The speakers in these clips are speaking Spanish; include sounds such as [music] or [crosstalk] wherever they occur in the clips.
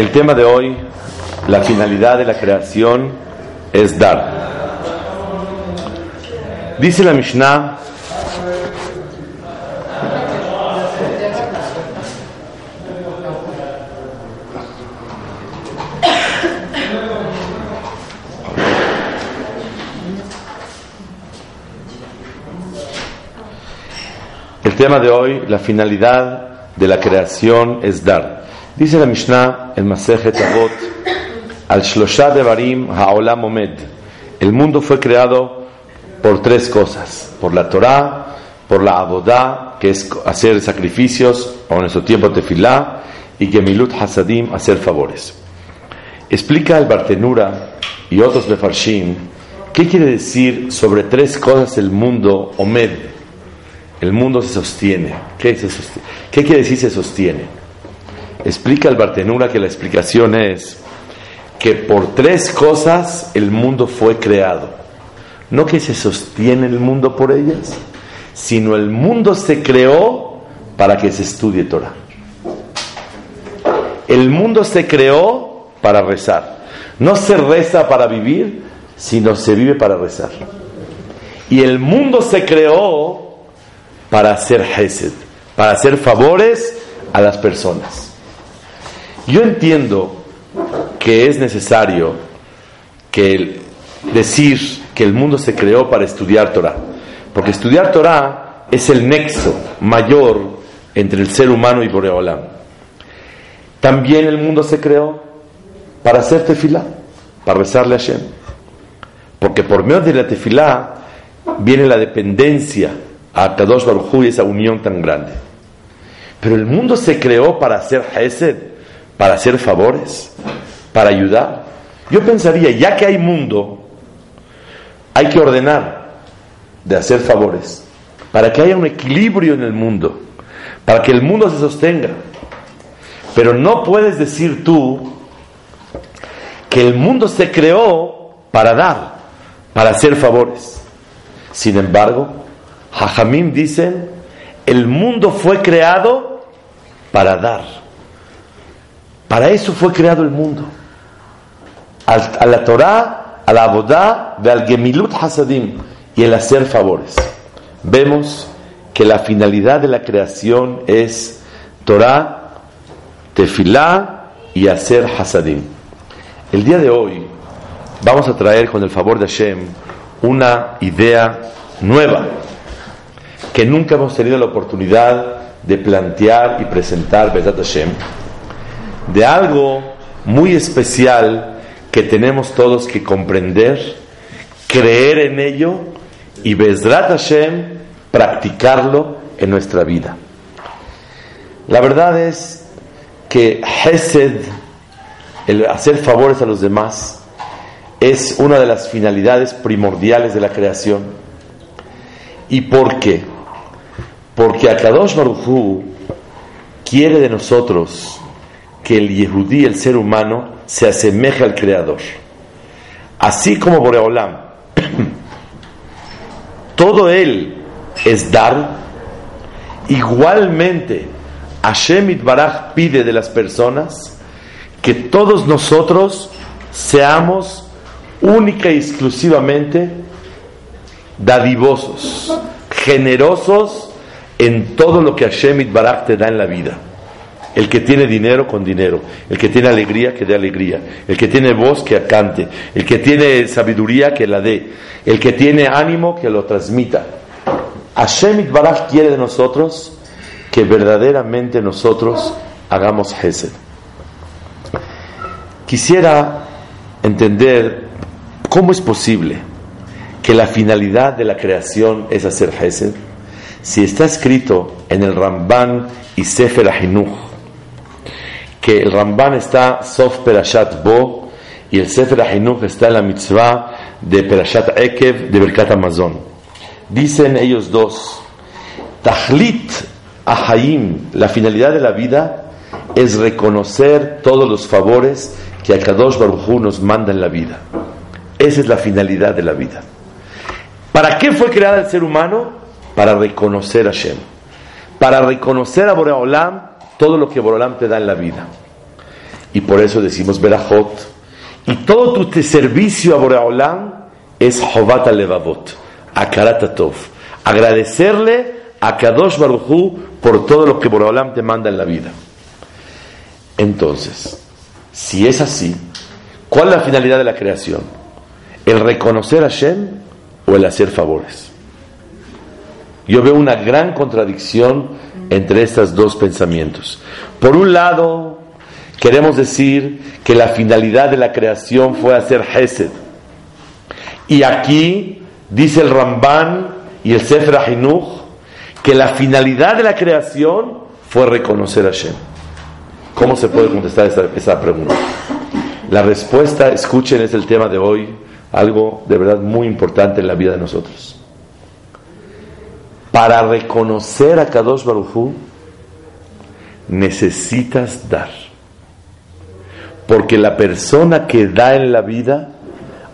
El tema de hoy, la finalidad de la creación es dar. Dice la Mishnah, El tema de hoy, la finalidad de la creación es dar. Dice la Mishnah en Masejet Avot, al Shlosha Devarim Ha'olam Omed. El mundo fue creado por tres cosas: por la Torah, por la Abodá, que es hacer sacrificios, o en nuestro tiempo tefilá, y Gemilut Hasadim, hacer favores. Explica el Bartenura y otros Mefarshim qué quiere decir sobre tres cosas el mundo Omed. El mundo se sostiene. ¿Qué, se sostiene? ¿Qué quiere decir se sostiene? Explica el Bartenura que la explicación es que por tres cosas el mundo fue creado. No que se sostiene el mundo por ellas, sino el mundo se creó para que se estudie Torah. El mundo se creó para rezar. No se reza para vivir, sino se vive para rezar. Y el mundo se creó para hacer hesed, para hacer favores a las personas. Yo entiendo que es necesario que decir que el mundo se creó para estudiar Torah, porque estudiar Torah es el nexo mayor entre el ser humano y Boreolam. También el mundo se creó para hacer tefilá, para rezarle a Hashem. Porque por medio de la tefilá viene la dependencia a Kadosh Baruj y esa unión tan grande. Pero el mundo se creó para hacer hesed, para hacer favores, para ayudar. Yo pensaría, ya que hay mundo, hay que ordenar de hacer favores, para que haya un equilibrio en el mundo, para que el mundo se sostenga. Pero no puedes decir tú que el mundo se creó para dar, para hacer favores. Sin embargo, Jajamim dicen, el mundo fue creado para dar. Para eso fue creado el mundo. A la Torah, a la Abodá, al Gemilut Hasadim y el hacer favores. Vemos que la finalidad de la creación es Torah, Tefilá y hacer Hasadim. El día de hoy vamos a traer con el favor de Hashem una idea nueva que nunca hemos tenido la oportunidad de plantear y presentar Hashem, de algo muy especial que tenemos todos que comprender, creer en ello y Bezrat Hashem practicarlo en nuestra vida. La verdad es que Hesed, el hacer favores a los demás, es una de las finalidades primordiales de la creación. ¿Y por qué? Porque Akadosh Baruchu quiere de nosotros que el Yehudí, el ser humano, se asemeje al Creador. Así como Boreolam, [clears throat] todo él es dar, igualmente Hashem Baraj pide de las personas que todos nosotros seamos única y exclusivamente dadivosos, generosos en todo lo que Hashem Barak te da en la vida. El que tiene dinero con dinero, el que tiene alegría que dé alegría, el que tiene voz que cante, el que tiene sabiduría que la dé, el que tiene ánimo que lo transmita. Hashem Barak quiere de nosotros que verdaderamente nosotros hagamos Hesed. Quisiera entender cómo es posible que la finalidad de la creación es hacer Hesed si está escrito en el Ramban y Sefer Ahinuch, que el Ramban está Sof Perashat Bo y el Sefer Ahinuch está en la mitzvah de Perashat Ekev de Berkat Amazon. Dicen ellos dos, Tahlit Ahayim, la finalidad de la vida es reconocer todos los favores que Akadosh Baruj Hu nos manda en la vida. Esa es la finalidad de la vida. ¿Para qué fue creada el ser humano? para reconocer a Shem, para reconocer a Boreolam todo lo que Boreolam te da en la vida. Y por eso decimos Berajot. Y todo tu servicio a Boreolam es Jovat Levavot, Akarat Tov. Agradecerle a Kadosh Baruchu por todo lo que Boreolam te manda en la vida. Entonces, si es así, ¿cuál es la finalidad de la creación? ¿El reconocer a Shem o el hacer favores? Yo veo una gran contradicción entre estos dos pensamientos. Por un lado, queremos decir que la finalidad de la creación fue hacer Hesed. Y aquí dice el Ramban y el Sefer Ahinuch que la finalidad de la creación fue reconocer a Shem. ¿Cómo se puede contestar esa, pregunta? La respuesta, escuchen, es el tema de hoy, algo de verdad muy importante en la vida de nosotros. Para reconocer a Kadosh Baruchu necesitas dar. Porque la persona que da en la vida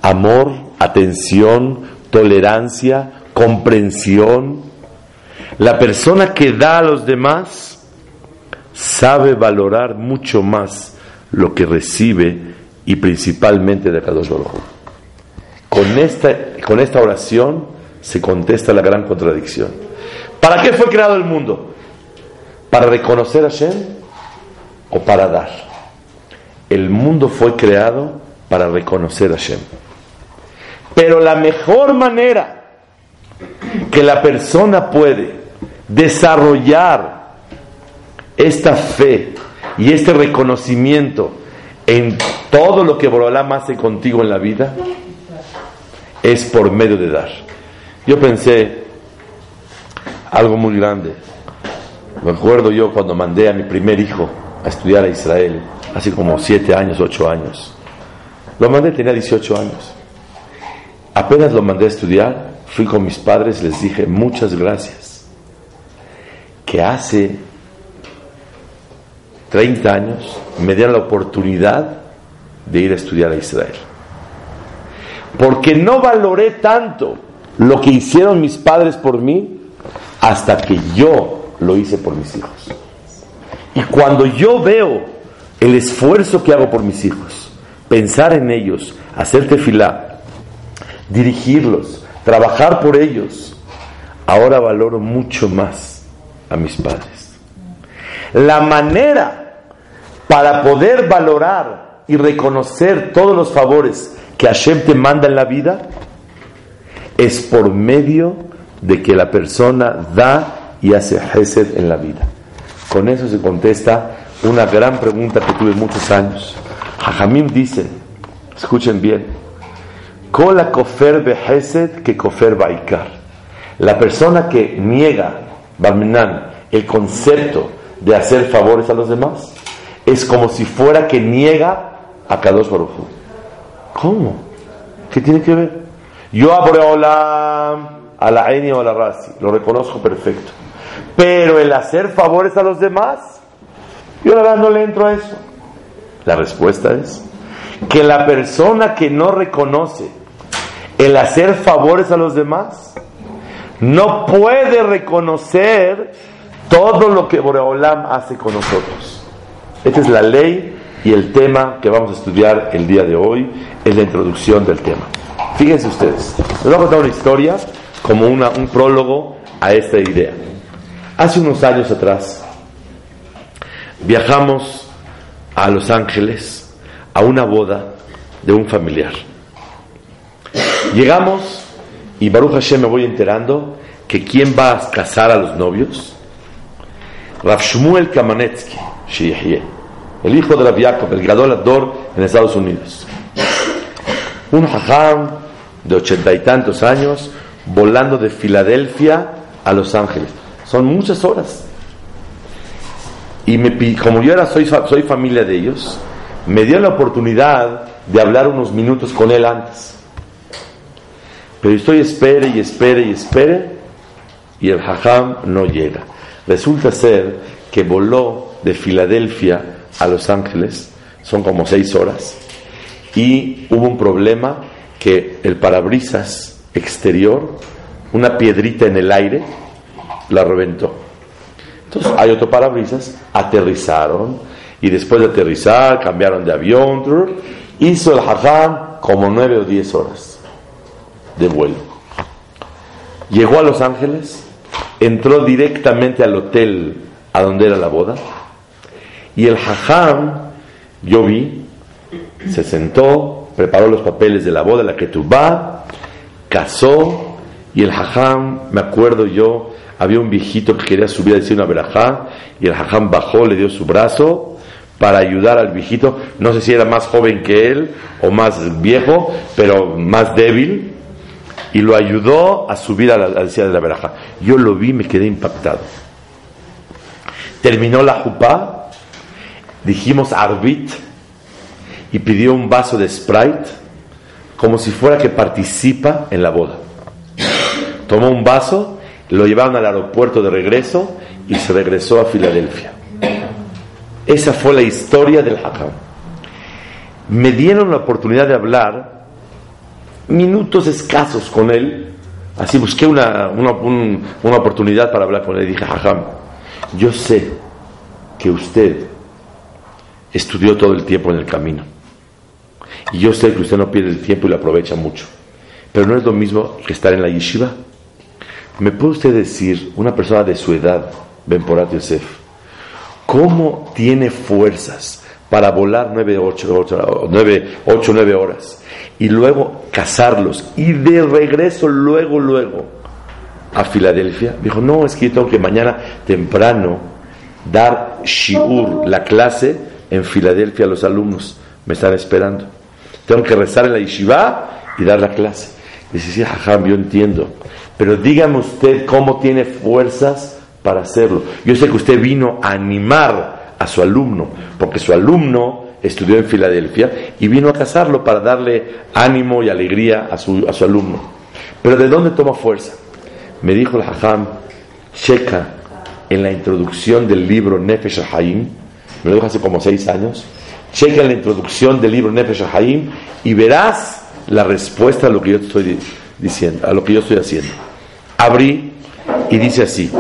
amor, atención, tolerancia, comprensión, la persona que da a los demás sabe valorar mucho más lo que recibe y principalmente de Kadosh Baruj Con esta, con esta oración se contesta la gran contradicción. ¿Para qué fue creado el mundo? ¿Para reconocer a Shem o para dar? El mundo fue creado para reconocer a Shem. Pero la mejor manera que la persona puede desarrollar esta fe y este reconocimiento en todo lo que Borolam hace contigo en la vida es por medio de dar. Yo pensé algo muy grande. Me acuerdo yo cuando mandé a mi primer hijo a estudiar a Israel, hace como siete años, ocho años. Lo mandé, tenía 18 años. Apenas lo mandé a estudiar, fui con mis padres, les dije muchas gracias. Que hace 30 años, me dieron la oportunidad de ir a estudiar a Israel. Porque no valoré tanto lo que hicieron mis padres por mí hasta que yo lo hice por mis hijos. Y cuando yo veo el esfuerzo que hago por mis hijos, pensar en ellos, hacer tefilá, dirigirlos, trabajar por ellos, ahora valoro mucho más a mis padres. La manera para poder valorar y reconocer todos los favores que Hashem te manda en la vida es por medio de que la persona da y hace Hesed en la vida. Con eso se contesta una gran pregunta que tuve muchos años. Jajamim dice, escuchen bien, Kola kofer hesed que kofer baikar. La persona que niega, Barminan, el concepto de hacer favores a los demás, es como si fuera que niega a Kadosh Baruj ¿Cómo? ¿Qué tiene que ver? Yo abro a la Eni o a la Razi, lo reconozco perfecto. Pero el hacer favores a los demás, yo la verdad no le entro a eso. La respuesta es que la persona que no reconoce el hacer favores a los demás, no puede reconocer todo lo que Boreolam hace con nosotros. Esta es la ley y el tema que vamos a estudiar el día de hoy, es la introducción del tema. Fíjense ustedes, les voy a contar una historia como una, un prólogo a esta idea. Hace unos años atrás viajamos a Los Ángeles a una boda de un familiar. Llegamos y Baruch Hashem me voy enterando que quién va a casar a los novios Rav Shmuel Kamanetsky, el hijo de Rav Yaakov, el graduador en Estados Unidos. Un hajam de ochenta y tantos años volando de Filadelfia a Los Ángeles. Son muchas horas. Y como yo era, soy, soy familia de ellos, me dio la oportunidad de hablar unos minutos con él antes. Pero estoy espere y espere y espere y el hajam no llega. Resulta ser que voló de Filadelfia a Los Ángeles, son como seis horas, y hubo un problema que el parabrisas exterior, una piedrita en el aire, la reventó. Entonces hay otro parabrisas, aterrizaron, y después de aterrizar cambiaron de avión. Hizo el hajam como nueve o diez horas de vuelo. Llegó a Los Ángeles, entró directamente al hotel a donde era la boda y el hajam, yo vi, se sentó, preparó los papeles de la boda, la va, casó y el hajam, me acuerdo yo, había un viejito que quería subir a decir una verajá y el hajam bajó, le dio su brazo para ayudar al viejito, no sé si era más joven que él o más viejo, pero más débil, y lo ayudó a subir a la, de la verajá. Yo lo vi, me quedé impactado. Terminó la jupá, dijimos arbit, y pidió un vaso de Sprite, como si fuera que participa en la boda. Tomó un vaso, lo llevaron al aeropuerto de regreso y se regresó a Filadelfia. Esa fue la historia del Hakam. Me dieron la oportunidad de hablar minutos escasos con él. Así busqué una, una, oportunidad para hablar con él. Dije, Hakam, yo sé que usted estudió todo el tiempo en el camino. Y yo sé que usted no pierde el tiempo y lo aprovecha mucho. Pero no es lo mismo que estar en la yeshiva. ¿Me puede usted decir, una persona de su edad, Ben Porat Yosef, cómo tiene fuerzas para volar 9, 8, 9, 8, 9 horas y luego cazarlos y de regreso luego, luego a Filadelfia? Dijo, no, es que yo tengo que mañana temprano dar shiur, la clase en Filadelfia a los alumnos. Me están esperando. Tengo que rezar en la yeshiva y dar la clase. Dice, sí, jajam, yo entiendo. Pero dígame usted cómo tiene fuerzas para hacerlo. Yo sé que usted vino a animar a su alumno, porque su alumno estudió en Filadelfia y vino a casarlo para darle ánimo y alegría a su, a su alumno. Pero ¿de dónde toma fuerza? Me dijo el Hajam, checa en la introducción del libro Nefesh Hayim, me lo dijo hace como seis años, checa la introducción del libro Nefesh Hayim y verás la respuesta a lo que yo estoy diciendo, a lo que yo estoy haciendo. Abrí y dice así: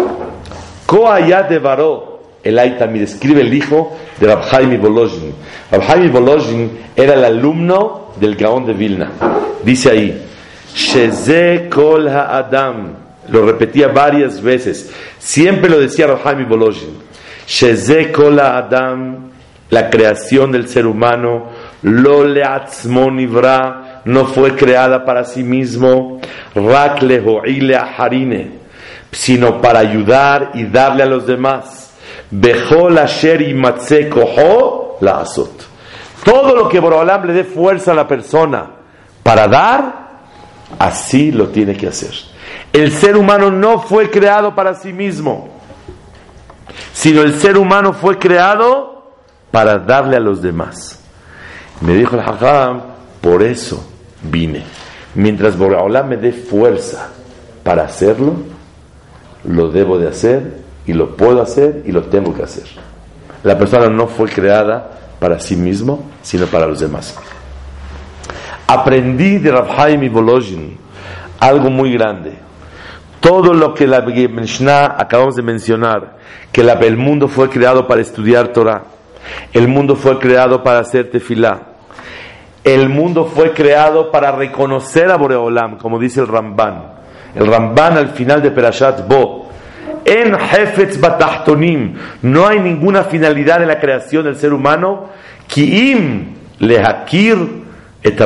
Koayat de Baró, el Aitamir, escribe el hijo de Rabhaim Bolojin. Rabhaim Bolojin era el alumno del Gaón de Vilna. Dice ahí: Sheze Kol Adam Lo repetía varias veces. Siempre lo decía Rabhaim Bolojin. Sheze Kol Adam la creación del ser humano, lo no fue creada para sí mismo, rak harine, sino para ayudar y darle a los demás. Bejol asher la. Todo lo que Borolam le dé fuerza a la persona para dar, así lo tiene que hacer. El ser humano no fue creado para sí mismo, sino el ser humano fue creado para darle a los demás. Me dijo el Hajam, por eso vine. Mientras Boreolam me dé fuerza para hacerlo, lo debo de hacer y lo puedo hacer y lo tengo que hacer. La persona no fue creada para sí mismo, sino para los demás. Aprendí de Rabhaim y Bolojin algo muy grande. Todo lo que la Mishnah acabamos de mencionar, que el mundo fue creado para estudiar Torah, el mundo fue creado para hacer tefilá. El mundo fue creado para reconocer a Boreolam, como dice el Ramban. El Ramban al final de Perashat Bo. En Hefetz Batachtonim. No hay ninguna finalidad en la creación del ser humano. Kiim lehakir et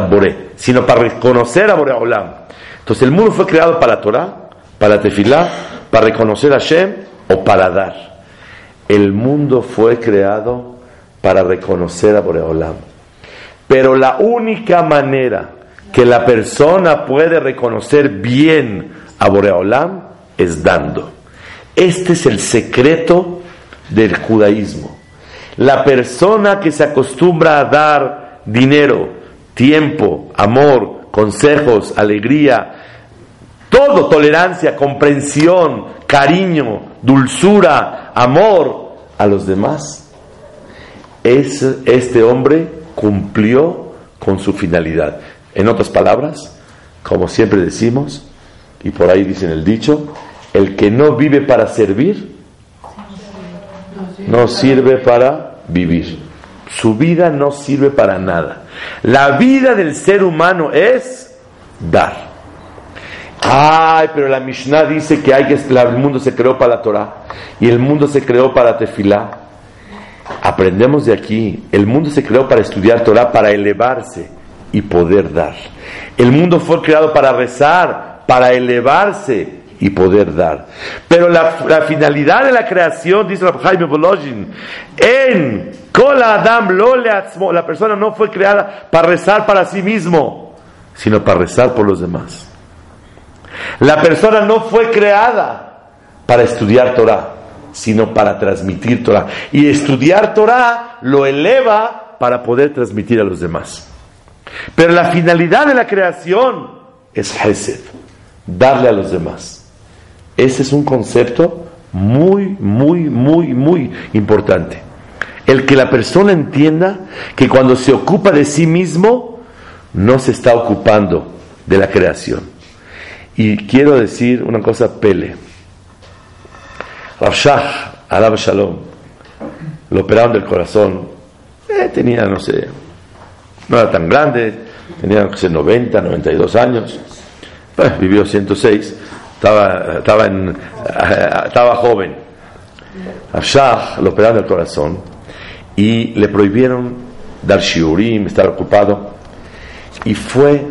Sino para reconocer a Boreolam. Entonces el mundo fue creado para Torah, para tefilá, para reconocer a Hashem o para dar. El mundo fue creado para reconocer a Boreolam. Pero la única manera que la persona puede reconocer bien a Boreolam es dando. Este es el secreto del judaísmo. La persona que se acostumbra a dar dinero, tiempo, amor, consejos, alegría, todo, tolerancia, comprensión, cariño, dulzura, amor a los demás, este hombre cumplió con su finalidad. En otras palabras, como siempre decimos, y por ahí dicen el dicho, el que no vive para servir, no sirve para vivir. su vida no sirve para nada. La vida del ser humano es dar. Ay, pero la Mishnah dice que, hay que el mundo se creó para la Torah y el mundo se creó para Tefilá. Aprendemos de aquí, el mundo se creó para estudiar Torah, para elevarse y poder dar. El mundo fue creado para rezar, para elevarse y poder dar. Pero la, finalidad de la creación, dice Jaime Bolojin, en Adam la persona no fue creada para rezar para sí mismo, sino para rezar por los demás. La persona no fue creada para estudiar Torah, sino para transmitir Torah. Y estudiar Torah lo eleva para poder transmitir a los demás. Pero la finalidad de la creación es Hesed, darle a los demás. Ese es un concepto muy, muy, muy, muy importante. El que la persona entienda que cuando se ocupa de sí mismo, no se está ocupando de la creación. Y quiero decir una cosa pele. Rav Shah, Shalom, lo operaron del corazón, eh, tenía, no sé, no era tan grande, tenía, no sé, 90, 92 años, eh, vivió 106, estaba, estaba, en, eh, estaba joven. Lo operaron del corazón y le prohibieron dar shiurim, estar ocupado, y fue,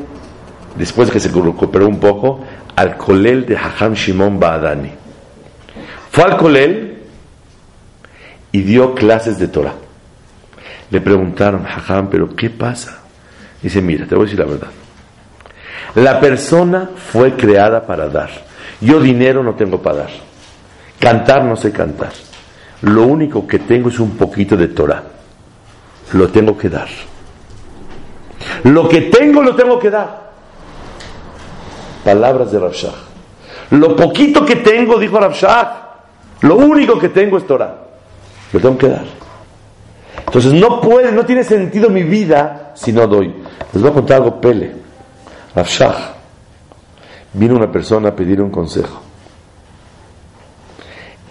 después de que se recuperó un poco, al colel de Hajam Shimon Baadani. Fue al colel y dio clases de Torah. Le preguntaron, Hajam, pero ¿qué pasa? Dice, mira, te voy a decir la verdad. La persona fue creada para dar. Yo dinero no tengo para dar. Cantar no sé cantar. Lo único que tengo es un poquito de Torah. Lo tengo que dar. Lo que tengo lo tengo que dar. Palabras de Rabshah. Lo poquito que tengo, dijo Rabshah, lo único que tengo es Torah. Lo tengo que dar. Entonces no puede, no tiene sentido mi vida si no doy. Les voy a contar algo pele. Rabshah. Vino una persona a pedir un consejo.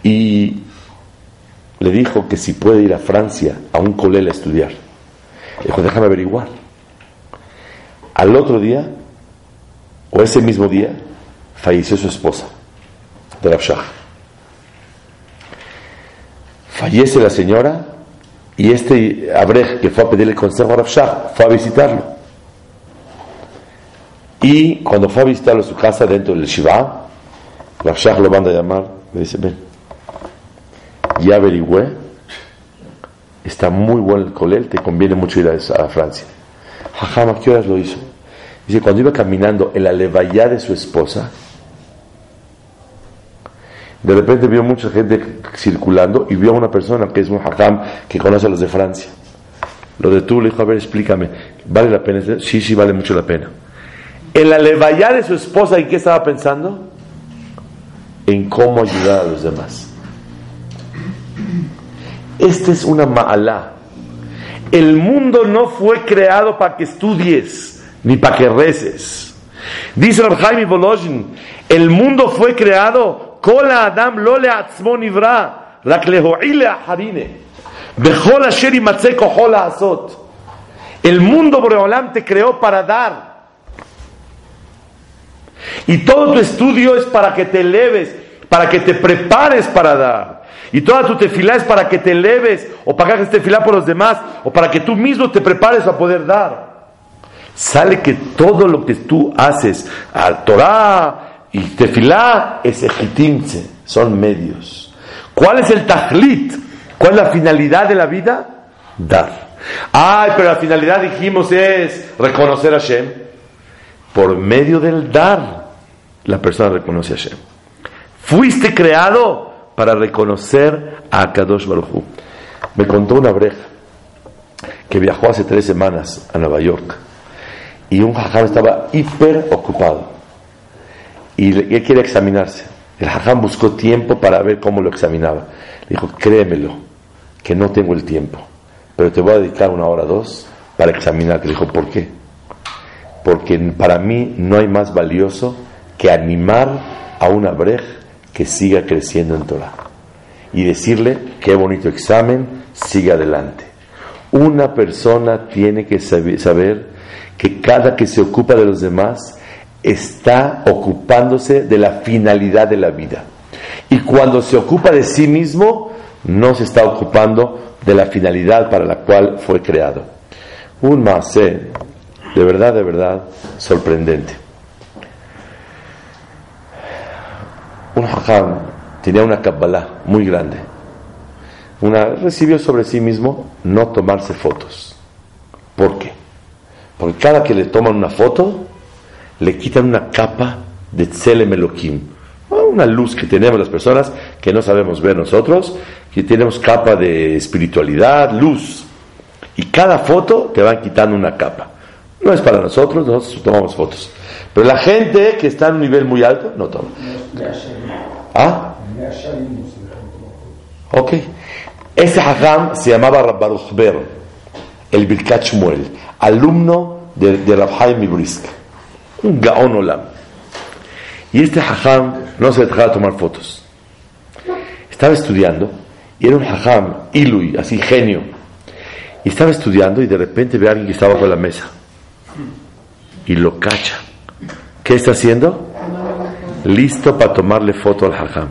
Y le dijo que si puede ir a Francia a un colel a estudiar. Dijo, déjame averiguar. Al otro día o ese mismo día, falleció su esposa, de Rabshah. Fallece la señora y este Abrej que fue a pedirle consejo a Rabshah fue a visitarlo. Y cuando fue a visitarlo a su casa dentro del Shiva, Rabshah lo manda a llamar, le dice, ven, ya averigüé, está muy bueno el colel, te conviene mucho ir a, Francia. Jajama, ¿qué horas lo hizo? Dice, cuando iba caminando en la levaya de su esposa, de repente vio mucha gente circulando y vio a una persona que es un hakam que conoce a los de Francia. Lo detuvo, le dijo, a ver, explícame, ¿vale la pena? Sí, sí, vale mucho la pena. En la levaya de su esposa, ¿en qué estaba pensando? En cómo ayudar a los demás. Esta es una ma'alá. El mundo no fue creado para que estudies ni para que reces. Dice Jaime Volozhin, el mundo fue creado, Adam lo le atzmon ivra, rak leho'ile aharine, bechol asher imatze kohol asot. El mundo Boreolam te creó para dar. Y todo tu estudio es para que te eleves, para que te prepares para dar. Y toda tu tefilá es para que te eleves, o para que hagas tefilá por los demás, o para que tú mismo te prepares a poder dar sale que todo lo que tú haces al Torah y Tefilá es ejitimse, son medios. ¿Cuál es el tajlit? ¿Cuál es la finalidad de la vida? Dar. Ay, pero la finalidad dijimos es reconocer a Hashem. Por medio del dar, la persona reconoce a Hashem. Fuiste creado para reconocer a Kadosh Baruj Me contó una breja que viajó hace tres semanas a Nueva York y un jajam estaba hiper ocupado y él quiere examinarse. El jajam buscó tiempo para ver cómo lo examinaba. Le dijo, créemelo, que no tengo el tiempo, pero te voy a dedicar una hora o dos para examinarte. Le dijo, ¿por qué? Porque para mí no hay más valioso que animar a una brej que siga creciendo en Torah y decirle, qué bonito examen, sigue adelante. Una persona tiene que saber que cada que se ocupa de los demás está ocupándose de la finalidad de la vida. Y cuando se ocupa de sí mismo, no se está ocupando de la finalidad para la cual fue creado. Un masé, de verdad, de verdad, sorprendente. Un hajam tenía una kabbalah muy grande. Una, recibió sobre sí mismo no tomarse fotos. ¿Por qué? Porque cada que le toman una foto, le quitan una capa de Tselem Elohim. Una luz que tenemos las personas que no sabemos ver nosotros, que tenemos capa de espiritualidad, luz. Y cada foto te van quitando una capa. No es para nosotros, nosotros tomamos fotos. Pero la gente que está en un nivel muy alto, no toma. ¿Ah? Ok. Ese hajam se llamaba Rabbaruch Ber, el Birkat Shmuel, alumno de, de Rabhaim Ibrisk, un olam. Y este hajam no se dejaba tomar fotos. Estaba estudiando y era un hajam, ilui, así genio. Y estaba estudiando y de repente ve a alguien que estaba por la mesa y lo cacha. ¿Qué está haciendo? Listo para tomarle foto al hajam.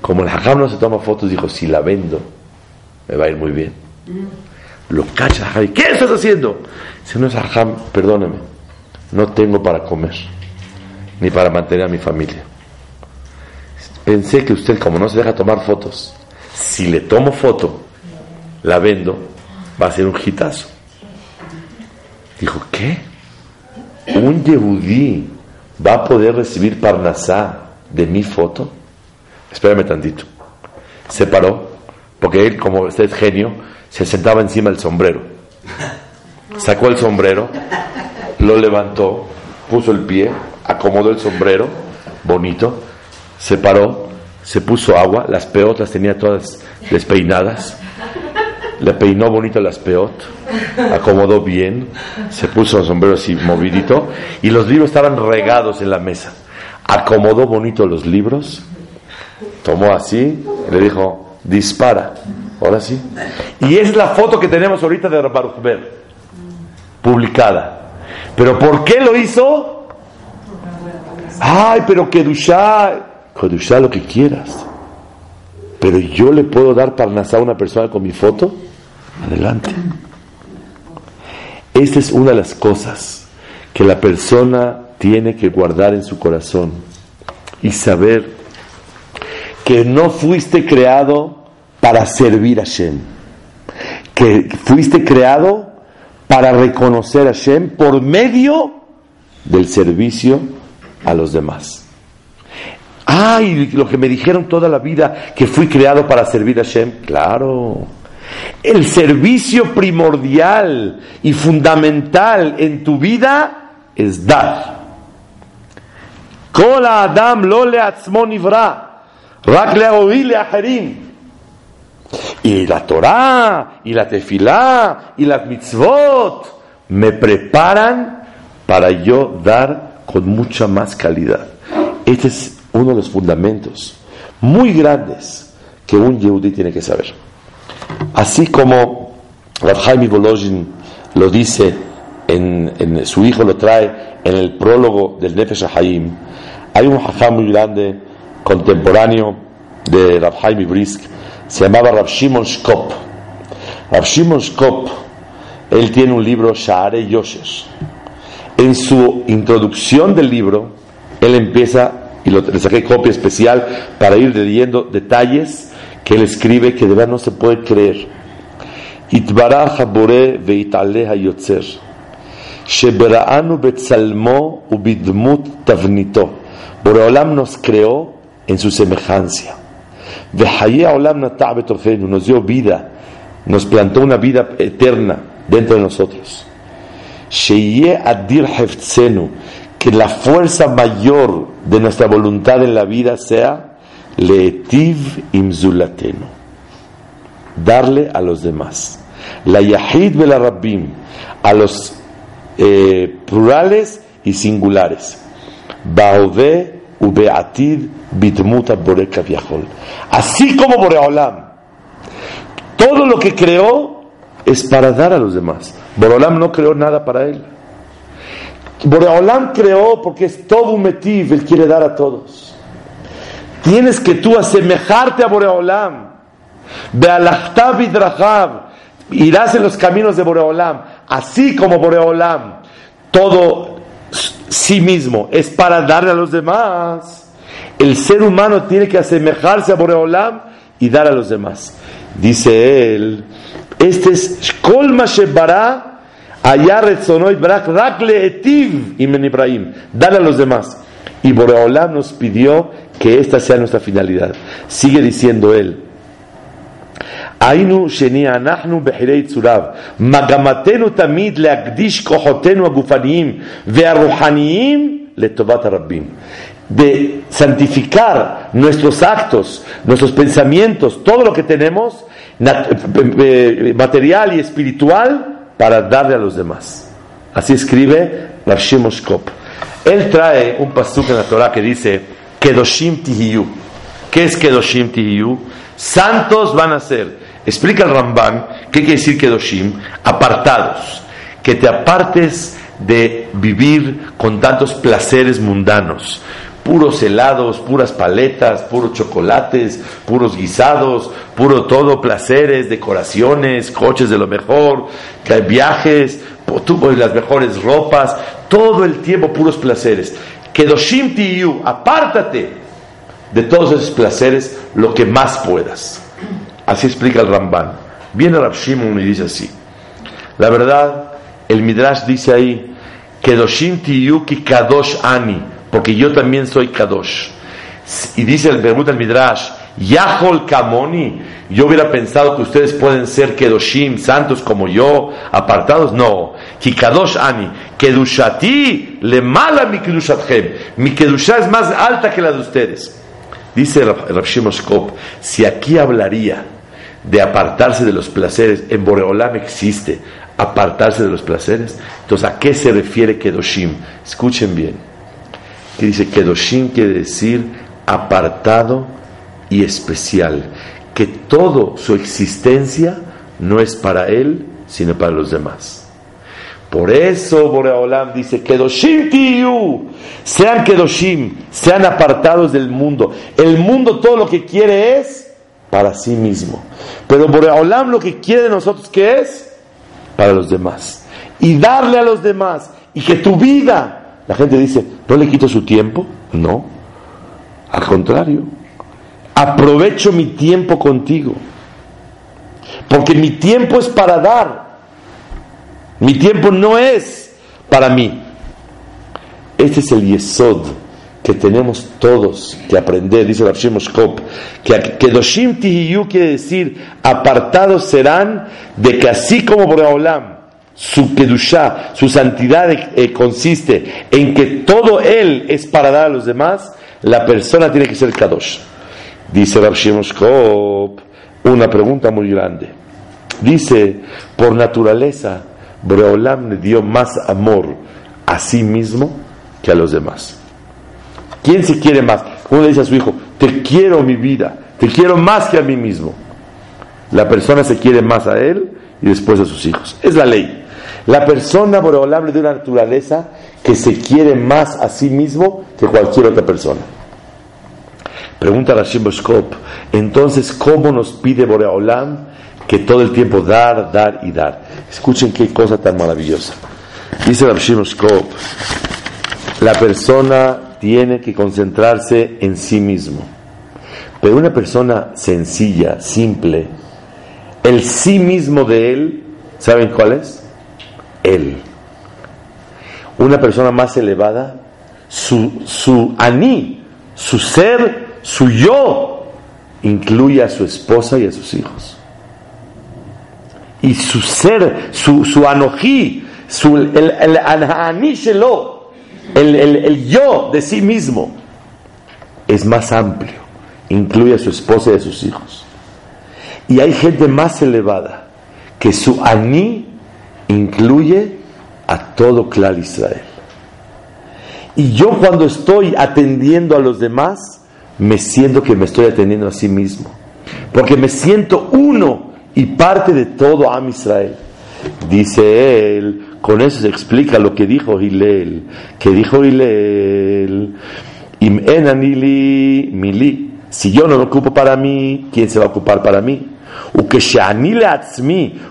Como el hajam no se toma fotos, dijo, si la vendo, me va a ir muy bien. Lo cacha, ¿qué estás haciendo? Dice, no es hajam, perdóneme, no tengo para comer, ni para mantener a mi familia. Pensé que usted, como no se deja tomar fotos, si le tomo foto, la vendo, va a ser un hitazo. Dijo, ¿qué? ¿Un yehudí va a poder recibir parnasá de mi foto? Espérame tantito. Se paró, porque él, como usted es genio, se sentaba encima del sombrero. Sacó el sombrero, lo levantó, puso el pie, acomodó el sombrero, bonito, se paró, se puso agua, las peotas tenía todas despeinadas, le peinó bonito las peot, acomodó bien, se puso el sombrero así movidito y los libros estaban regados en la mesa. Acomodó bonito los libros, tomó así le dijo, dispara, ahora sí. Y es la foto que tenemos ahorita de Baruch Ber, publicada. ¿Pero por qué lo hizo? Ay, pero Kedushá, Kedushá lo que quieras. Pero yo le puedo dar parnasá a una persona con mi foto. Adelante. Esta es una de las cosas que la persona tiene que guardar en su corazón y saber que no fuiste creado para servir a Shem, que fuiste creado para reconocer a Shem por medio del servicio a los demás. Ay, lo que me dijeron toda la vida, que fui creado para servir a Shem, claro. El servicio primordial y fundamental en tu vida es dar. Adam lo le Y la Torah, y la Tefilá, y la mitzvot me preparan para yo dar con mucha más calidad. Este es uno de los fundamentos muy grandes que un yehudi tiene que saber. Así como Rav Jaime lo dice, en, su hijo lo trae en el prólogo del Nefesh Haim, hay un hajam muy grande, contemporáneo de Rav Jaime Brisk, se llamaba Rav Shimon Shkop. Rav él tiene un libro, Sha'are Yosher. En su introducción del libro, él empieza, y lo, le saqué copia especial para ir leyendo detalles que él escribe que de verdad no se puede creer. Itbaraj habore veitale hayotzer. Shebra'anu betzalmo ubidmut tavnito. Boreolam nos creó en su semejanza. Nos dio vida. Nos plantó una vida eterna dentro de nosotros. Adir. Que la fuerza mayor de nuestra voluntad en la vida sea Leetiv imzulatenu. Darle a los demás. La yahid la rabbim. A los eh, plurales y singulares. Baove Así como Boreolam. Todo lo que creó es para dar a los demás. Borolam no creó nada para él. Borolam creó porque es todo un metiv, él quiere dar a todos. Tienes que tú asemejarte a Boreolam. Bealachtav vidrahab. Irás en los caminos de Boreolam. Así como Boreolam, todo sí mismo es para darle a los demás. El ser humano tiene que asemejarse a Boreolam y dar a los demás. Dice él, este es Kol Shebara Ayar Brak Rakle Etiv Imen. Dale a los demás. Y Boreolam nos pidió que esta sea nuestra finalidad. Sigue diciendo él. היינו שני אנחנו בחירי צוריו מגמתנו תמיד להקדיש כוחותינו הגופניים והרוחניים לטובת הרבים de santificar nuestros actos, nuestros pensamientos, todo lo que tenemos, eh, material y espiritual, para darle a los demás. Así escribe Rav Kop. Él trae un pasuk en la Torah que dice, Kedoshim Tihiyu. ¿Qué es Kedoshim Tihiyu? Santos van a ser. Explica el Ramban, ¿qué quiere decir Kedoshim? Apartados. Que te apartes de vivir con tantos placeres mundanos puros helados, puras paletas, puros chocolates, puros guisados, puro todo, placeres, decoraciones, coches de lo mejor, viajes, las mejores ropas, todo el tiempo puros placeres. Kedoshim tiyu, apártate de todos esos placeres lo que más puedas. Así explica el Ramban. Viene Rab Shimon y dice así. La verdad, el Midrash dice ahí, Kedoshim tiyu ki kadosh ani porque yo también soy Kadosh. Y dice el Bermud al Midrash, Yahol Kamoni, yo hubiera pensado que ustedes pueden ser Kedoshim, santos como yo, apartados, no. Kadosh Ani, Kedushati, le mala mi Kedushatchem, mi Kedusha es más alta que la de ustedes. Dice Rav Shimoshkop, si aquí hablaría de apartarse de los placeres, en Boreolam existe apartarse de los placeres, entonces ¿a qué se refiere Kedoshim? Escuchen bien que dice Kedoshim quiere decir apartado y especial, que toda su existencia no es para él, sino para los demás. Por eso Boreolam dice, Kedoshim tiyu, sean Kedoshim, sean apartados del mundo. El mundo todo lo que quiere es para sí mismo. Pero Boreolam lo que quiere de nosotros, ¿qué es? Para los demás. Y darle a los demás. Y que tu vida la gente dice, ¿no le quito su tiempo? No. Al contrario, aprovecho mi tiempo contigo. Porque mi tiempo es para dar. Mi tiempo no es para mí. Este es el yesod que tenemos todos que aprender, dice el Shop, que Kedoshim Tihiyu quiere decir, apartados serán de que así como Boreolam su kedushá, su santidad eh, consiste en que todo él es para dar a los demás, la persona tiene que ser kadosh. Dice Rav Kop, una pregunta muy grande. Dice, por naturaleza, Breolam le dio más amor a sí mismo que a los demás. ¿Quién se quiere más? Uno dice a su hijo, te quiero mi vida, te quiero más que a mí mismo. La persona se quiere más a él y después a sus hijos. Es la ley. La persona boreolable de una naturaleza que se quiere más a sí mismo que cualquier otra persona. Pregunta la Boshkop, entonces, ¿cómo nos pide Boreolam que todo el tiempo dar, dar y dar? Escuchen qué cosa tan maravillosa. Dice la Boshkop, la persona tiene que concentrarse en sí mismo. Pero una persona sencilla, simple, el sí mismo de él, ¿saben cuál es? Él. Una persona más elevada, su, su aní, su ser, su yo, incluye a su esposa y a sus hijos. Y su ser, su, su anojí, su, el, el, el, el, el yo de sí mismo, es más amplio, incluye a su esposa y a sus hijos. Y hay gente más elevada que su aní incluye a todo Clar Israel. Y yo cuando estoy atendiendo a los demás, me siento que me estoy atendiendo a sí mismo. Porque me siento uno y parte de todo Am Israel. Dice él, con eso se explica lo que dijo Hillel, que dijo Hillel, Im enanili mili, si yo no me ocupo para mí, ¿quién se va a ocupar para mí?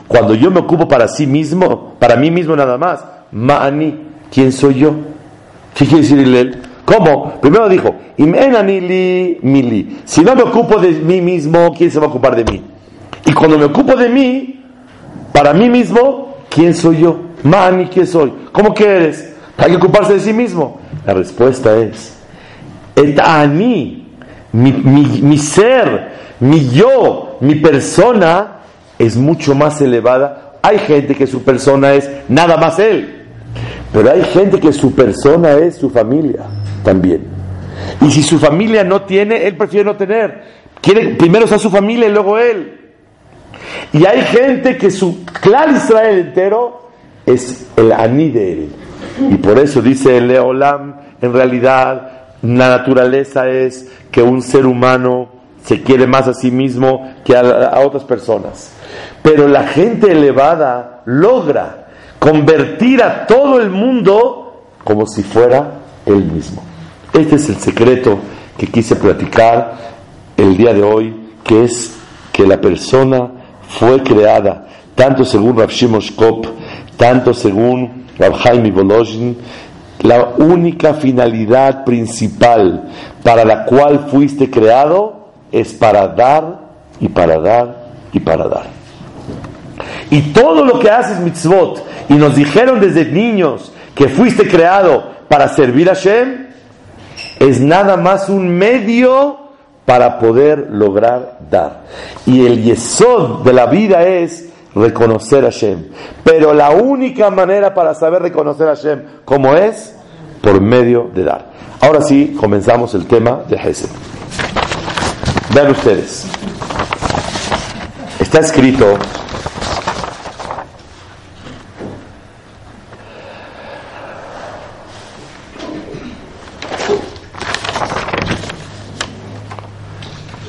cuando yo me ocupo para sí mismo, para mí mismo nada más, ma'ani, ¿quién soy yo? ¿Qué quiere decir Hillel? ¿Cómo? Primero dijo, Im enanili mili, si no me ocupo de mí mismo, ¿quién se va a ocupar de mí? Y cuando me ocupo de mí, para mí mismo, ¿quién soy yo? Mani, ¿quién soy? ¿Cómo que eres? Hay que ocuparse de sí mismo. La respuesta es, et ani, mi, mi ser, mi yo, mi persona es mucho más elevada. Hay gente que su persona es nada más él, pero hay gente que su persona es su familia también. Y si su familia no tiene, él prefiere no tener. Quiere primero sea su familia y luego él. Y hay gente que su clan Israel entero es el aní de él. Y por eso dice el Leolam, en realidad la naturaleza es que un ser humano se quiere más a sí mismo que a, otras personas. Pero la gente elevada logra convertir a todo el mundo como si fuera él mismo. Este es el secreto que quise platicar el día de hoy, que es que la persona fue creada, tanto según Rav tanto según Rav Chaim Volozhin, la única finalidad principal para la cual fuiste creado es para dar y para dar y para dar. Y todo lo que haces mitzvot, y nos dijeron desde niños que fuiste creado para servir a Shem, es nada más un medio para poder lograr dar. Y el yesod de la vida es reconocer a Hashem. Pero la única manera para saber reconocer a Hashem, como es, por medio de dar. Ahora sí, comenzamos el tema de Hesed. Vean ustedes. Está escrito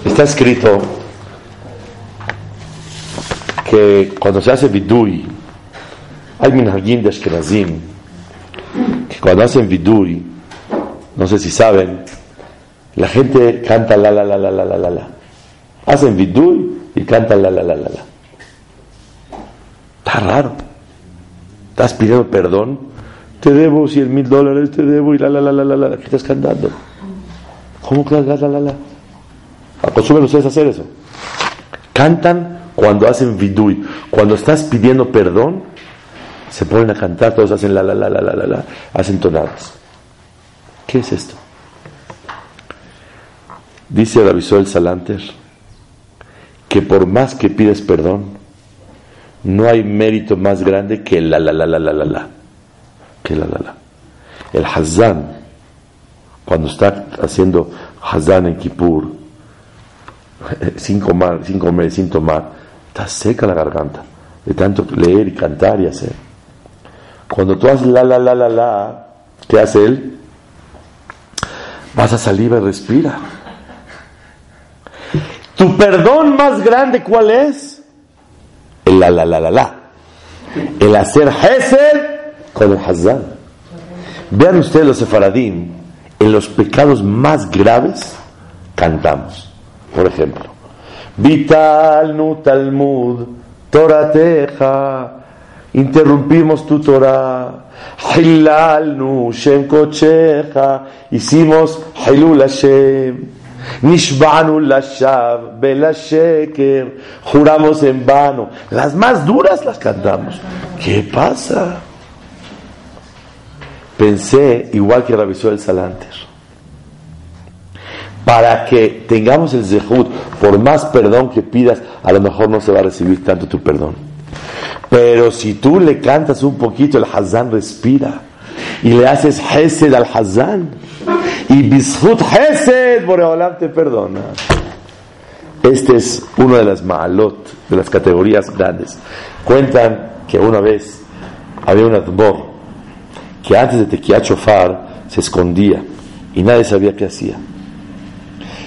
Está escrito que cuando se hace vidui, hay minhagim de Ashkenazim, que cuando hacen vidui, no sé si saben, la gente canta la la la la la la la la. Hacen vidui y cantan la la la la la. Está raro. Estás pidiendo perdón. Te debo cien mil dólares, te debo y la la la la la la. ¿Qué estás cantando? ¿Cómo que la la la la? Acostumbren ustedes a hacer eso. Cantan cuando hacen vidui. Cuando estás pidiendo perdón, se ponen a cantar, todos hacen la la la la la la, la hacen tonadas. ¿Qué es esto? Dice el Salanter que por más que pides perdón, no hay mérito más grande que la la la la la la la. Que la la la. El Hazán, cuando está haciendo Hazán en Kippur, sin comer, sin comer, sin tomar, está seca la garganta de tanto leer y cantar y hacer. Cuando tú haces la, la, la, la, la, ¿qué hace él? Vas a salir y respira. Tu perdón más grande, ¿cuál es? El la, la, la, la, la. El hacer Hesed con el Hazán. Vean ustedes los sefaradim, en los pecados más graves cantamos. Por ejemplo, Vital nu Talmud, Torateja, interrumpimos tu Torah, Hilal nu Shem Kocheja, hicimos Hilul Hashem, Nishbanu Lashav, Sheker, juramos en vano. Las más duras las cantamos. ¿Qué pasa? Pensé igual que revisó el Salanter para que tengamos el zehut, por más perdón que pidas, a lo mejor no se va a recibir tanto tu perdón. Pero si tú le cantas un poquito, el Hazán respira y le haces Hesed al Hazán y Bishut Hesed, Boreolam te perdona. Este es uno de las ma'alot, de las categorías grandes. Cuentan que una vez había un adbor que antes de Tequiat Shofar se escondía y nadie sabía qué hacía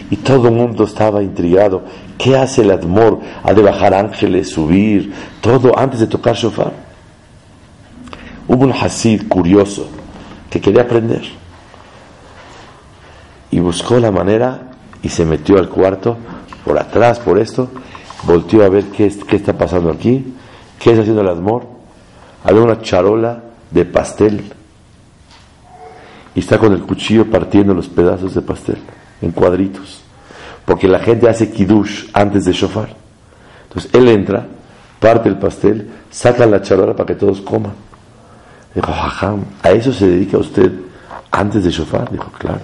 y todo el mundo estaba intrigado. ¿Qué hace el Admor? Ha de bajar ángeles, subir, todo antes de tocar shofar. Hubo un Hasid curioso que quería aprender y buscó la manera y se metió al cuarto por atrás, por esto, volteó a ver qué, qué está pasando aquí, qué está haciendo el Admor. Había una charola de pastel y está con el cuchillo partiendo los pedazos de pastel en cuadritos porque la gente hace kiddush antes de shofar. Entonces él entra, parte el pastel, saca la charola para que todos coman. Dijo, jajam, ¿a eso se dedica usted antes de shofar? Dijo, claro.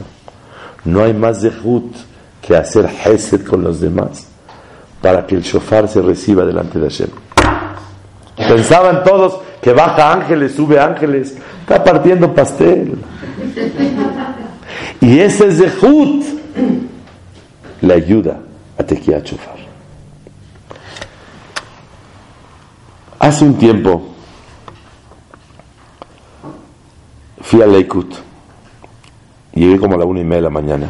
No hay más de hut que hacer hesed con los demás para que el shofar se reciba delante de Hashem. Pensaban todos que baja ángeles, sube ángeles, está partiendo pastel. Y ese es de hut [clears throat] le ayuda a tequía chofar. Hace un tiempo fui a Leikut, llegué como a la una y media de la mañana,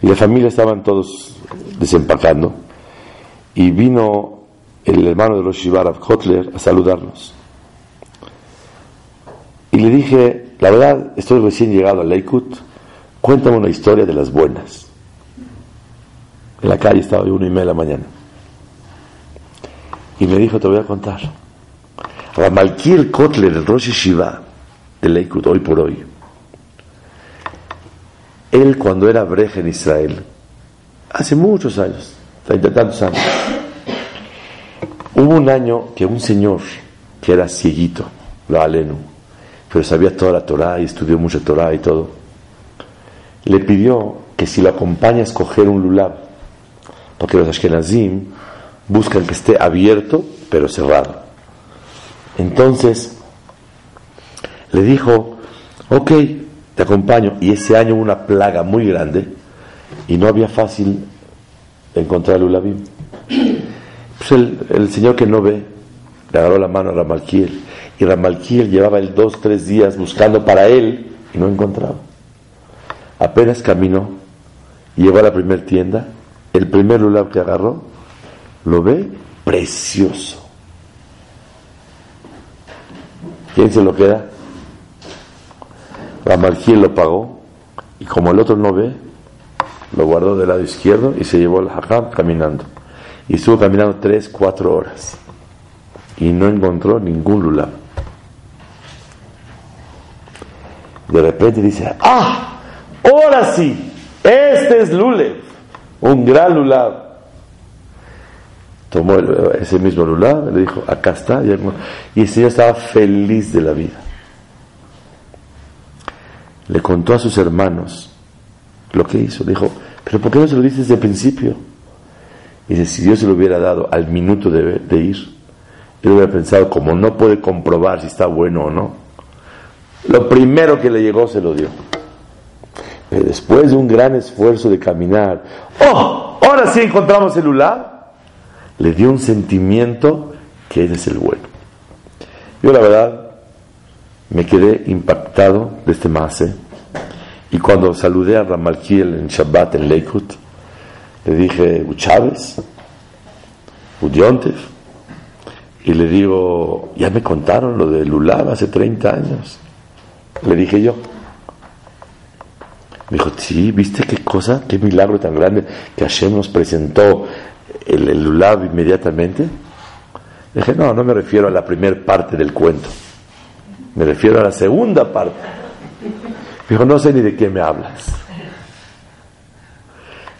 y la familia estaban todos desempacando, y vino el hermano de los Shibarav, Kotler, a saludarnos. Y le dije, la verdad, estoy recién llegado a Leikut, cuéntame una historia de las buenas. En la calle estaba yo una y media de la mañana. Y me dijo, te voy a contar. Ramalkiel Kotler, el Rosh Shiva de Leikut, hoy por hoy. Él cuando era breja en Israel, hace muchos años, treinta tantos años, hubo un año que un señor que era cieguito, lo aleno, pero sabía toda la Torah y estudió mucha Torah y todo, le pidió que si lo acompaña a escoger un lulab, porque los Ashkenazim buscan que esté abierto pero cerrado. Entonces le dijo, ok, te acompaño. Y ese año hubo una plaga muy grande y no había fácil encontrar el Ulabim. Pues el, señor que no ve le agarró la mano a Ramalkiel y Ramalkiel llevaba el dos, tres días buscando para él y no encontraba. Apenas caminó llegó a la primera tienda el primer lulab que agarró, lo ve precioso. ¿Quién se lo queda? Ramalquiel lo pagó y como el otro no ve, lo guardó del lado izquierdo y se llevó al hajam caminando. Y estuvo caminando tres, cuatro horas y no encontró ningún lulab. De repente dice, ah, ahora sí, este es Lule un gran lulab. Tomó ese mismo lulab, le dijo, acá está, y el señor estaba feliz de la vida. Le contó a sus hermanos lo que hizo. Dijo, pero ¿por qué no se lo dices desde el principio? Y dice, si Dios se lo hubiera dado al minuto de ir, él hubiera pensado, como no puede comprobar si está bueno o no, lo primero que le llegó se lo dio. Pero después de un gran esfuerzo de caminar, ¡oh! Ahora sí encontramos el Ulá. Le dio un sentimiento que ese es el bueno. Yo la verdad me quedé impactado de este mase. Y cuando saludé a Ramalkiel en Shabbat en Leikut, le dije, Chávez, Udiontev, y le digo, ya me contaron lo de Lulab hace 30 años. Le dije yo. Me dijo, sí, ¿viste qué cosa? ¿Qué milagro tan grande que Hashem nos presentó el, el inmediatamente? Le dije, no, no me refiero a la primera parte del cuento. Me refiero a la segunda parte. Me dijo, no sé ni de qué me hablas.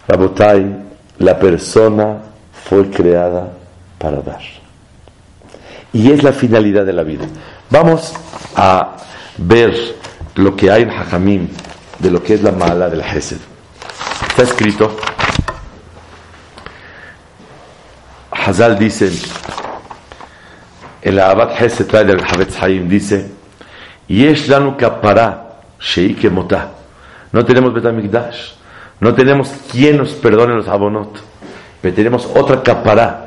Rabotai, la persona fue creada para dar. Y es la finalidad de la vida. Vamos a ver lo que hay en Hajamim de lo que es la mala del Hesed. Está escrito, Hazal dice, el Abad Hesed trae del Havetz Haim, dice, Yesh lanu kapara sheike motah. No tenemos Betamikdash, no tenemos quien nos perdone los abonot, pero tenemos otra kapara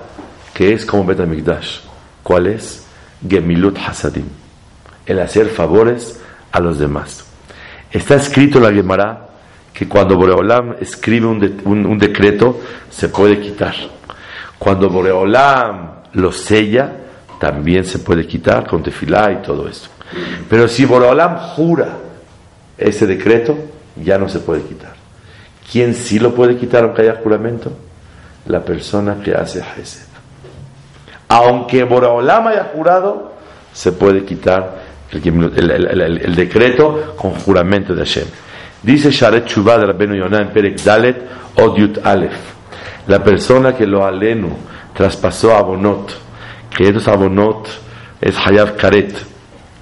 que es como Betamikdash. ¿Cuál es? Gemilut Hasadim, el hacer favores a los demás. Está escrito en la Gemara que cuando Boreolam escribe un, un, decreto se puede quitar. Cuando Boreolam lo sella, también se puede quitar con tefilá y todo esto. Pero si Boreolam jura ese decreto, ya no se puede quitar. ¿Quién sí lo puede quitar aunque haya juramento? La persona que hace Hesed. Aunque Boreolam haya jurado, se puede quitar el, decreto con juramento de Hashem. Dice Sharet Chubá de Rabbeinu Yonah en Perek Dalet Odiut Aleph. La persona que lo alenu traspasó a Bonot, que esos abonot es Hayav Karet,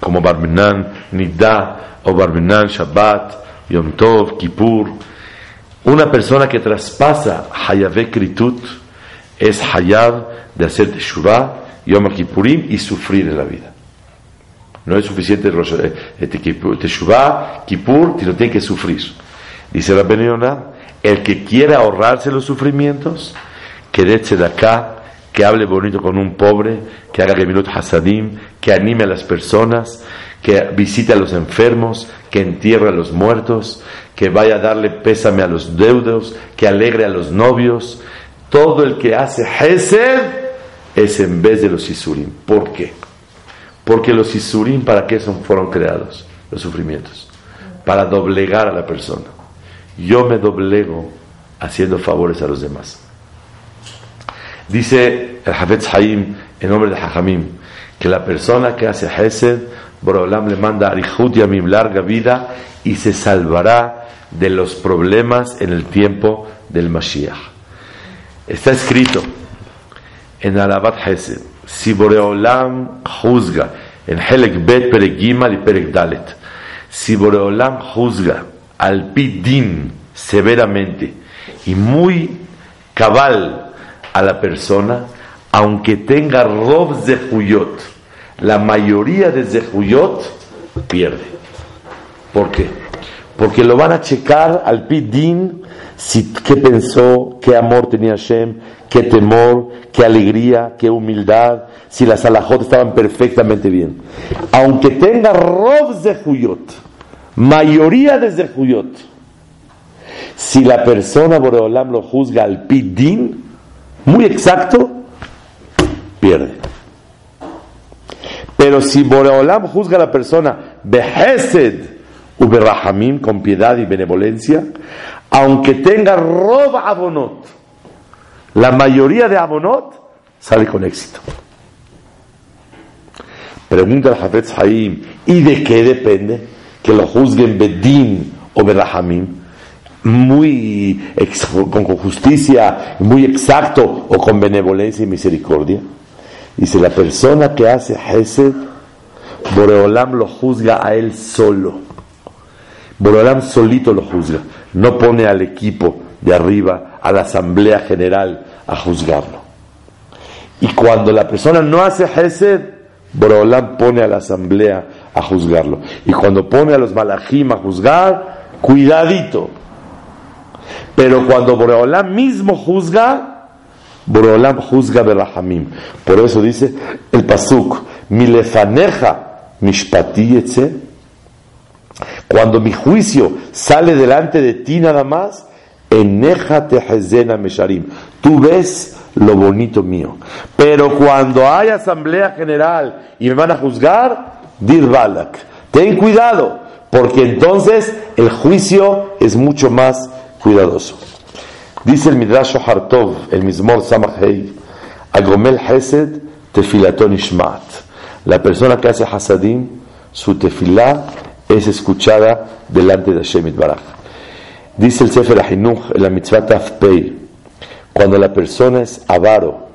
como Barminan, Nidda, o Barminan, Shabbat, Yom Tov, Kippur. Una persona que traspasa Hayav Kritut es Hayav de hacer Teshuvah, Yom Kippurim y sufrir en la vida. No es suficiente eh, Teshuvah, Kippur, sino tiene que sufrir. Dice la Yonah, el que quiera ahorrarse los sufrimientos, que de acá, que hable bonito con un pobre, que haga Gemilut Hasadim, que anime a las personas, que visite a los enfermos, que entierre a los muertos, que vaya a darle pésame a los deudos, que alegre a los novios. Todo el que hace Hesed es en vez de los Isurim. ¿Por qué? Porque los Isurim, ¿para qué son, fueron creados? Los sufrimientos. Para doblegar a la persona. Yo me doblego haciendo favores a los demás. Dice el Hafetz Haim, en nombre de Hajamim, que la persona que hace Hesed, Borolam le manda Arihut Yamim, larga vida, y se salvará de los problemas en el tiempo del Mashiach. Está escrito en Alabat Hesed, si Boreolam juzga, en Helek Bet, Perek Gimal y Perek Dalet, si Boreolam juzga al Pidin severamente y muy cabal a la persona, aunque tenga robs de Juyot, la mayoría de Zehuyot pierde. ¿Por qué? Porque lo van a checar al Pidin qué pensó, qué amor tenía Hashem, qué temor, qué alegría, qué humildad, si las alajot estaban perfectamente bien. Aunque tenga robs de Juyot, mayoría de Zehuyot, si la persona Boreolam lo juzga al Pidin, muy exacto, pierde. Pero si Boreolam juzga a la persona behesed uberrahamim, con piedad y benevolencia, aunque tenga roba abonot, la mayoría de abonot sale con éxito. Pregunta el Hafetz Haim, ¿y de qué depende que lo juzguen bedín o berrahamim? muy con justicia, muy exacto o con benevolencia y misericordia. Dice, la persona que hace Hesed, Boreolam lo juzga a él solo. Boreolam solito lo juzga. No pone al equipo de arriba, a la asamblea general, a juzgarlo. Y cuando la persona no hace Hesed, Boreolam pone a la asamblea a juzgarlo. Y cuando pone a los malachim a juzgar, cuidadito, pero cuando Boreolam mismo juzga, Boreolam juzga Berahamim. Por eso dice el Pasuk, Milefaneja mishpati Cuando mi juicio sale delante de ti nada más, mesharim. Tú ves lo bonito mío. Pero cuando hay asamblea general y me van a juzgar, dir balak. Ten cuidado, porque entonces el juicio es mucho más cuidadoso. Dice el Midrash Hartov, el Mizmor Samachei, Agomel Hesed, Tefilaton Ishmat. La persona que hace Hasadim, su tefilá es escuchada delante de Hashem Baraj. Dice el Sefer Ahinuch, en la mitzvah Tafpei, cuando la persona es avaro,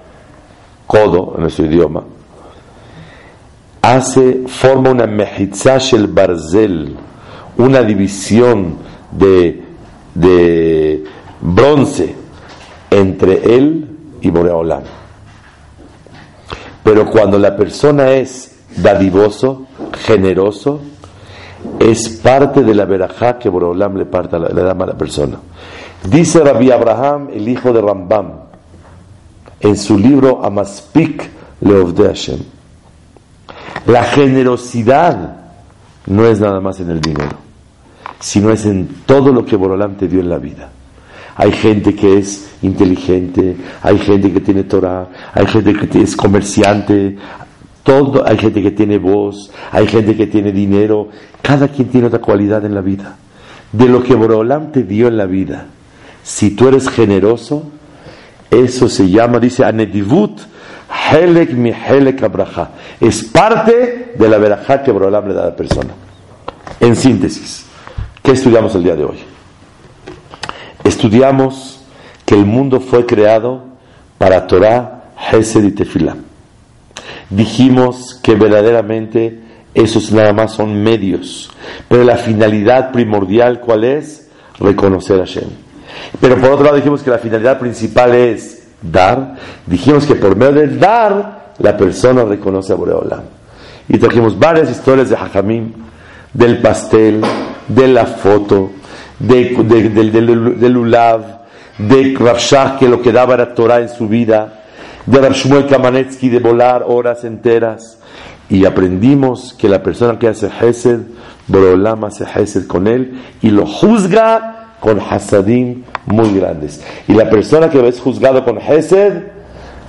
codo en nuestro idioma, hace, forma una mejitzash el barzel, una división de de bronce entre él y Boreolam. Pero cuando la persona es dadivoso, generoso, es parte de la verajá que Boreolam le, parta, le da a la persona. Dice Rabbi Abraham, el hijo de Rambam, en su libro Amaspik Leovde Hashem. La generosidad no es nada más en el dinero sino es en todo lo que Borolam te dio en la vida. hay gente que es inteligente, hay gente que tiene Torah, hay gente que es comerciante, todo, hay gente que tiene voz, hay gente que tiene dinero, cada quien tiene otra cualidad en la vida. De lo que Borolam te dio en la vida, si tú eres generoso, eso se llama, dice Anedivut, Helek mi Helek Abraha. Es parte de la verajá que Borolam le da a la persona. En síntesis, ¿qué estudiamos el día de hoy? Estudiamos que el mundo fue creado para Torah, Hesed y Tefillah. Dijimos que verdaderamente esos nada más son medios, pero la finalidad primordial, ¿cuál es? Reconocer a Hashem. Pero por otro lado dijimos que la finalidad principal es dar. Dijimos que por medio del dar, la persona reconoce a Boreolam. Y trajimos varias historias de Hajamim, del pastel, de la foto, de, del Ulav, de Rav que lo que daba era Torah en su vida, de Rav Shmuel Kamanetsky de volar horas enteras. Y aprendimos que la persona que hace Hesed, Boreolam hace Hesed con él y lo juzga con Hasadim muy grandes. Y la persona que es juzgado con Hesed,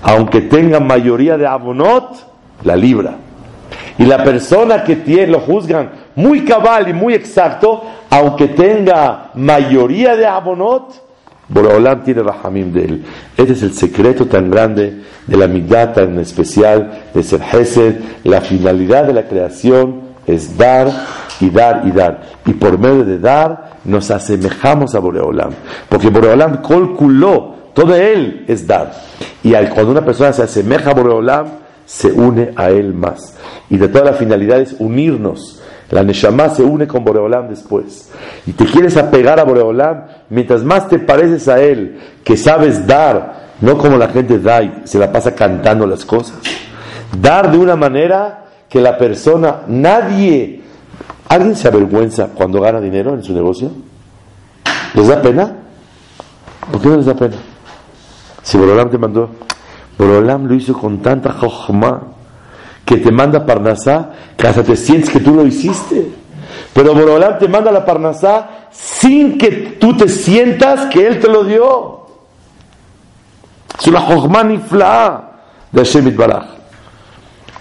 aunque tenga mayoría de abonot, la libra. Y la persona que tiene, lo juzgan muy cabal y muy exacto, aunque tenga mayoría de abonot, Boraholam tiene rahamim de él. Este es el secreto tan grande de la mitad tan especial de ser Hesed. La finalidad de la creación es dar y dar y dar. Y por medio de dar nos asemejamos a Boreolam. Porque Boreolam calculó, todo él es dar. Y cuando una persona se asemeja a Boreolam, se une a él más. Y de toda la finalidad es unirnos. La Neshama se une con Boreolam después. Y te quieres apegar a Boreolam, mientras más te pareces a él, que sabes dar, no como la gente da y se la pasa cantando las cosas. Dar de una manera que la persona, nadie, ¿alguien se avergüenza cuando gana dinero en su negocio? ¿Les da pena? ¿Por qué no les da pena? Si Boreolam te mandó, Boreolam lo hizo con tanta jochma que te manda Parnasá, que hasta te sientes que tú lo hiciste. Pero Borolam te manda la Parnasá sin que tú te sientas que Él te lo dio. Es una Jochma Nifla de Hashem Itbaraj.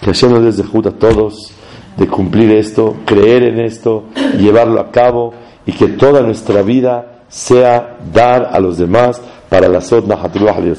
Que Hashem nos des a todos de cumplir esto, creer en esto, llevarlo a cabo y que toda nuestra vida sea dar a los demás para la Sod Nahatullah al